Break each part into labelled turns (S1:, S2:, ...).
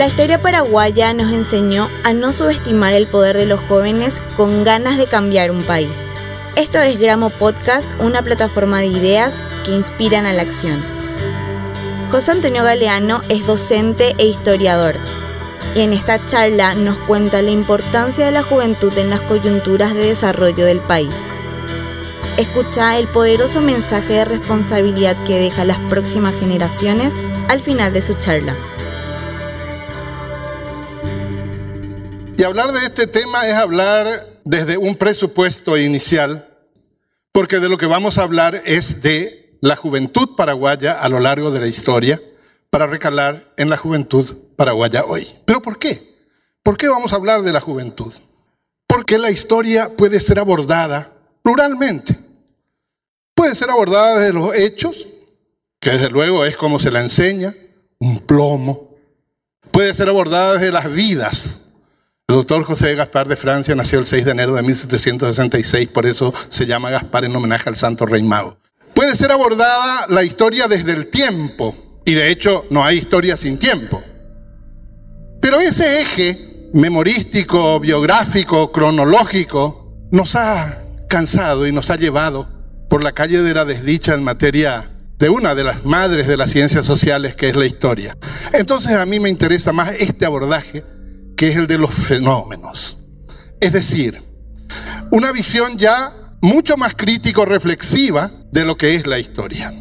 S1: La historia paraguaya nos enseñó a no subestimar el poder de los jóvenes con ganas de cambiar un país. Esto es Gramo Podcast, una plataforma de ideas que inspiran a la acción. José Antonio Galeano es docente e historiador y en esta charla nos cuenta la importancia de la juventud en las coyunturas de desarrollo del país. Escucha el poderoso mensaje de responsabilidad que deja las próximas generaciones al final de su charla.
S2: Y hablar de este tema es hablar desde un presupuesto inicial, porque de lo que vamos a hablar es de la juventud paraguaya a lo largo de la historia, para recalar en la juventud paraguaya hoy. ¿Pero por qué? ¿Por qué vamos a hablar de la juventud? Porque la historia puede ser abordada pluralmente. Puede ser abordada desde los hechos, que desde luego es como se la enseña, un plomo. Puede ser abordada desde las vidas. El doctor José Gaspar de Francia nació el 6 de enero de 1766, por eso se llama Gaspar en homenaje al santo rey mago. Puede ser abordada la historia desde el tiempo, y de hecho no hay historia sin tiempo. Pero ese eje memorístico, biográfico, cronológico, nos ha cansado y nos ha llevado por la calle de la desdicha en materia de una de las madres de las ciencias sociales, que es la historia. Entonces a mí me interesa más este abordaje, que es el de los fenómenos. Es decir, una visión ya mucho más crítico-reflexiva de lo que es la historia.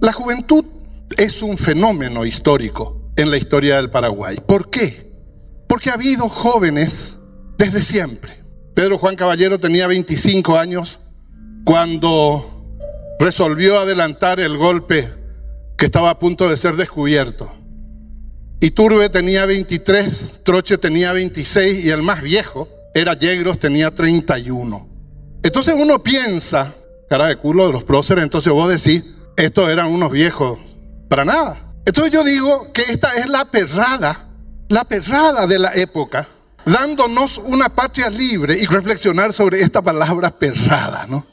S2: La juventud es un fenómeno histórico en la historia del Paraguay. ¿Por qué? Porque ha habido jóvenes desde siempre. Pedro Juan Caballero tenía 25 años cuando resolvió adelantar el golpe que estaba a punto de ser descubierto. Iturbe tenía 23, Troche tenía 26 y el más viejo era Yegros, tenía 31. Entonces uno piensa, cara de culo de los próceres, entonces vos decís, estos eran unos viejos, para nada. Entonces yo digo que esta es la perrada, la perrada de la época, dándonos una patria libre y reflexionar sobre esta palabra perrada, ¿no?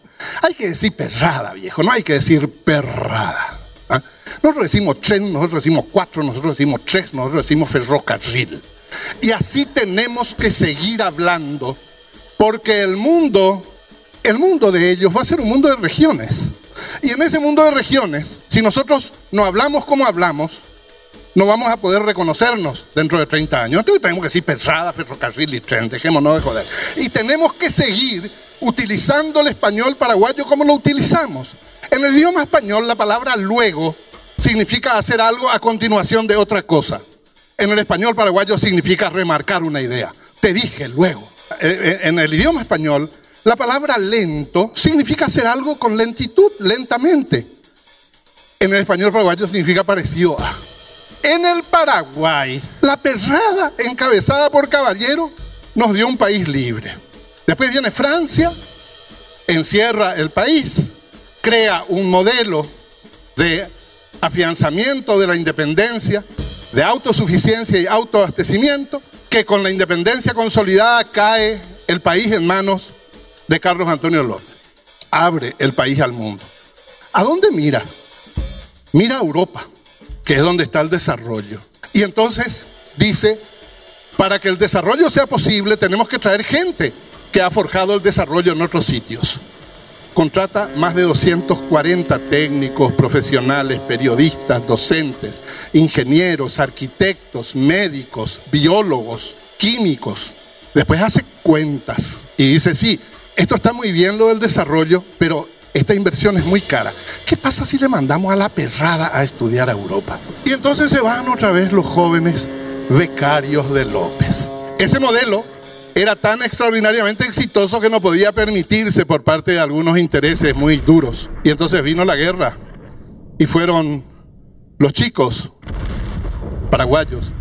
S2: Hay que decir perrada, viejo, no hay que decir perrada. Nosotros decimos tren, nosotros decimos cuatro, nosotros decimos tres, nosotros decimos ferrocarril. Y así tenemos que seguir hablando, porque el mundo, el mundo de ellos va a ser un mundo de regiones. Y en ese mundo de regiones, si nosotros no hablamos como hablamos, no vamos a poder reconocernos dentro de 30 años. Entonces tenemos que decir pesada, ferrocarril y tren, dejémonos de joder. Y tenemos que seguir utilizando el español paraguayo como lo utilizamos. En el idioma español la palabra luego significa hacer algo a continuación de otra cosa. En el español paraguayo significa remarcar una idea. Te dije luego. Eh, eh, en el idioma español la palabra lento significa hacer algo con lentitud, lentamente. En el español paraguayo significa parecido a. En el Paraguay, la perrada encabezada por Caballero nos dio un país libre. Después viene Francia, encierra el país, crea un modelo de afianzamiento de la independencia, de autosuficiencia y autoabastecimiento, que con la independencia consolidada cae el país en manos de Carlos Antonio López. Abre el país al mundo. ¿A dónde mira? Mira a Europa, que es donde está el desarrollo. Y entonces dice, para que el desarrollo sea posible tenemos que traer gente que ha forjado el desarrollo en otros sitios. Contrata más de 240 técnicos, profesionales, periodistas, docentes, ingenieros, arquitectos, médicos, biólogos, químicos. Después hace cuentas y dice, sí, esto está muy bien lo del desarrollo, pero esta inversión es muy cara. ¿Qué pasa si le mandamos a la perrada a estudiar a Europa? Y entonces se van otra vez los jóvenes becarios de López. Ese modelo era tan extraordinariamente exitoso que no podía permitirse por parte de algunos intereses muy duros. Y entonces vino la guerra y fueron los chicos paraguayos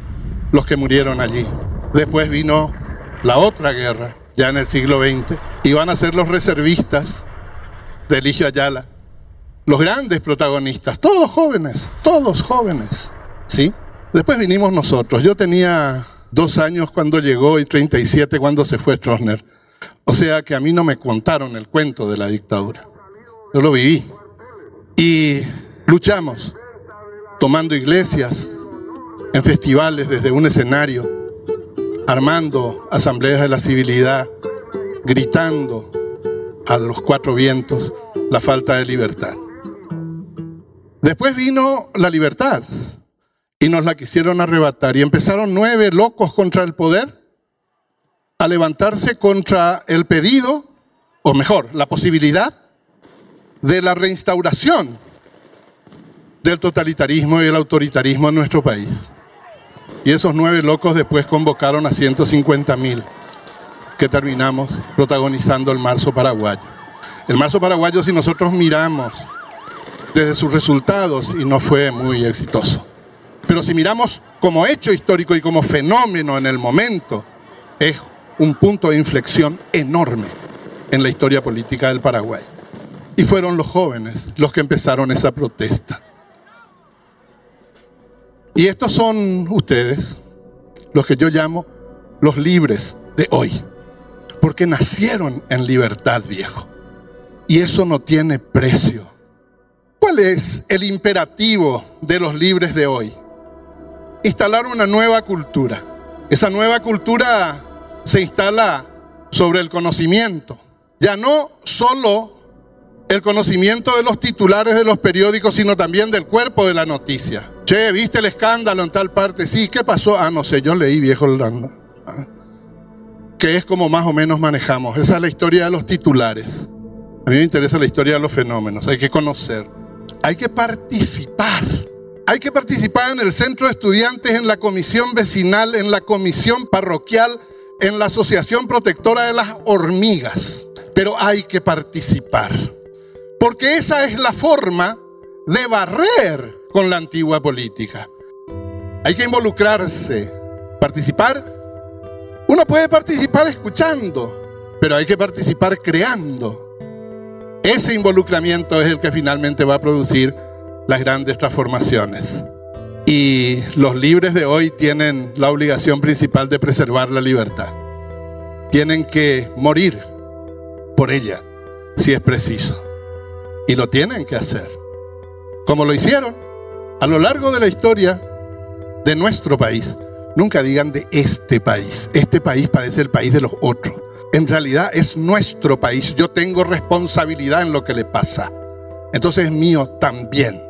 S2: los que murieron allí. Después vino la otra guerra, ya en el siglo XX iban a ser los reservistas de Eligio Ayala, los grandes protagonistas, todos jóvenes, todos jóvenes, ¿sí? Después vinimos nosotros. Yo tenía dos años cuando llegó y 37 cuando se fue Stroessner. O sea que a mí no me contaron el cuento de la dictadura. Yo lo viví. Y luchamos, tomando iglesias, en festivales desde un escenario, armando asambleas de la civilidad, gritando a los cuatro vientos la falta de libertad. Después vino la libertad y nos la quisieron arrebatar y empezaron nueve locos contra el poder a levantarse contra el pedido, o mejor, la posibilidad de la reinstauración del totalitarismo y el autoritarismo en nuestro país. Y esos nueve locos después convocaron a 150 mil que terminamos protagonizando el marzo paraguayo. El marzo paraguayo, si nosotros miramos desde sus resultados, y no fue muy exitoso, pero si miramos como hecho histórico y como fenómeno en el momento, es un punto de inflexión enorme en la historia política del Paraguay. Y fueron los jóvenes los que empezaron esa protesta. Y estos son ustedes, los que yo llamo los libres de hoy, porque nacieron en libertad, viejo. Y eso no tiene precio. ¿Cuál es el imperativo de los libres de hoy? Instalar una nueva cultura. Esa nueva cultura se instala sobre el conocimiento. Ya no solo el conocimiento de los titulares de los periódicos, sino también del cuerpo de la noticia. Che, ¿viste el escándalo en tal parte? Sí, ¿qué pasó? Ah, no sé, yo leí viejo el ¿ah? que es como más o menos manejamos. Esa es la historia de los titulares. A mí me interesa la historia de los fenómenos, hay que conocer, hay que participar. Hay que participar en el centro de estudiantes, en la comisión vecinal, en la comisión parroquial, en la Asociación Protectora de las Hormigas, pero hay que participar, porque esa es la forma de barrer con la antigua política. Hay que involucrarse, participar. Uno puede participar escuchando, pero hay que participar creando. Ese involucramiento es el que finalmente va a producir las grandes transformaciones. Y los libres de hoy tienen la obligación principal de preservar la libertad. Tienen que morir por ella, si es preciso. Y lo tienen que hacer. Como lo hicieron a lo largo de la historia de nuestro país. Nunca digan de este país. Este país parece el país de los otros. En realidad es nuestro país. Yo tengo responsabilidad en lo que le pasa. Entonces es mío también.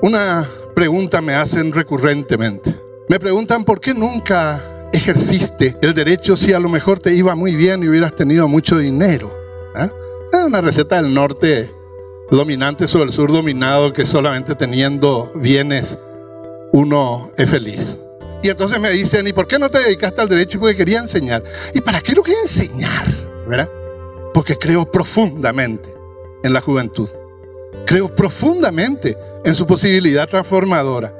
S2: Una pregunta me hacen recurrentemente. Me preguntan por qué nunca ejerciste el derecho si a lo mejor te iba muy bien y hubieras tenido mucho dinero. ¿Ah? Es una receta del norte dominante sobre el sur dominado que solamente teniendo bienes uno es feliz. Y entonces me dicen, ¿y por qué no te dedicaste al derecho? Porque quería enseñar. ¿Y para qué lo quería enseñar? ¿Verdad? Porque creo profundamente en la juventud. Creo profundamente en su posibilidad transformadora.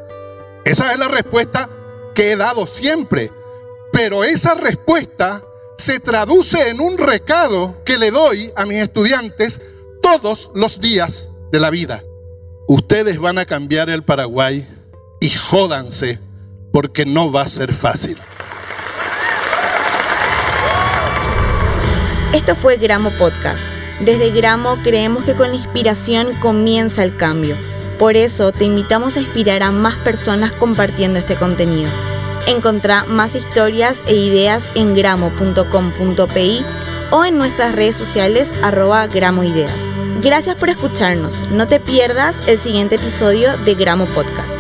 S2: Esa es la respuesta que he dado siempre. Pero esa respuesta se traduce en un recado que le doy a mis estudiantes todos los días de la vida. Ustedes van a cambiar el Paraguay y jódanse porque no va a ser fácil.
S1: Esto fue Gramo Podcast desde Gramo creemos que con la inspiración comienza el cambio. Por eso te invitamos a inspirar a más personas compartiendo este contenido. Encontrá más historias e ideas en gramo.com.pi o en nuestras redes sociales arroba gramoideas. Gracias por escucharnos. No te pierdas el siguiente episodio de Gramo Podcast.